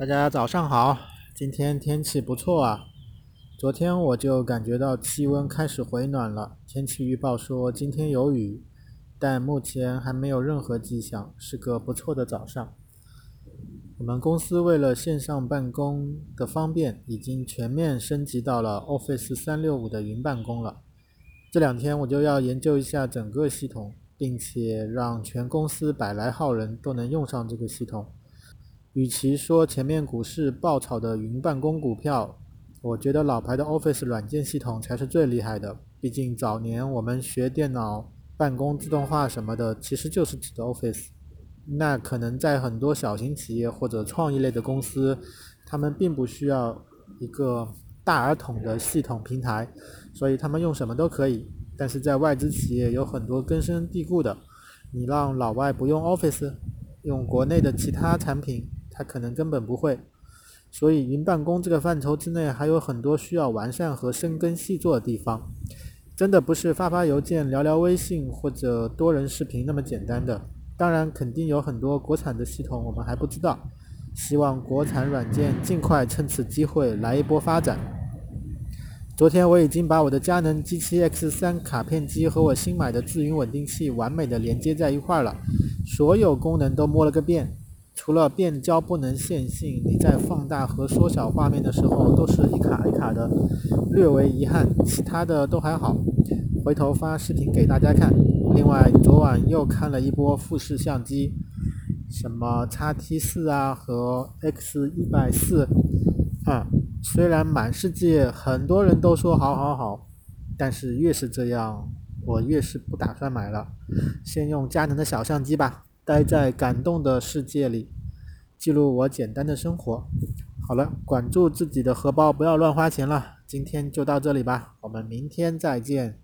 大家早上好，今天天气不错啊。昨天我就感觉到气温开始回暖了，天气预报说今天有雨，但目前还没有任何迹象，是个不错的早上。我们公司为了线上办公的方便，已经全面升级到了 Office 三六五的云办公了。这两天我就要研究一下整个系统，并且让全公司百来号人都能用上这个系统。与其说前面股市爆炒的云办公股票，我觉得老牌的 Office 软件系统才是最厉害的。毕竟早年我们学电脑办公自动化什么的，其实就是指的 Office。那可能在很多小型企业或者创意类的公司，他们并不需要一个大而统的系统平台，所以他们用什么都可以。但是在外资企业有很多根深蒂固的，你让老外不用 Office，用国内的其他产品。他可能根本不会，所以云办公这个范畴之内还有很多需要完善和深耕细作的地方，真的不是发发邮件、聊聊微信或者多人视频那么简单的。当然，肯定有很多国产的系统我们还不知道，希望国产软件尽快趁此机会来一波发展。昨天我已经把我的佳能 G7X3 卡片机和我新买的自云稳定器完美的连接在一块了，所有功能都摸了个遍。除了变焦不能线性，你在放大和缩小画面的时候都是一卡一卡的，略为遗憾。其他的都还好，回头发视频给大家看。另外，昨晚又看了一波富士相机，什么 x T 四啊和 X 一百四啊，虽然满世界很多人都说好好好，但是越是这样，我越是不打算买了，先用佳能的小相机吧。待在感动的世界里，记录我简单的生活。好了，管住自己的荷包，不要乱花钱了。今天就到这里吧，我们明天再见。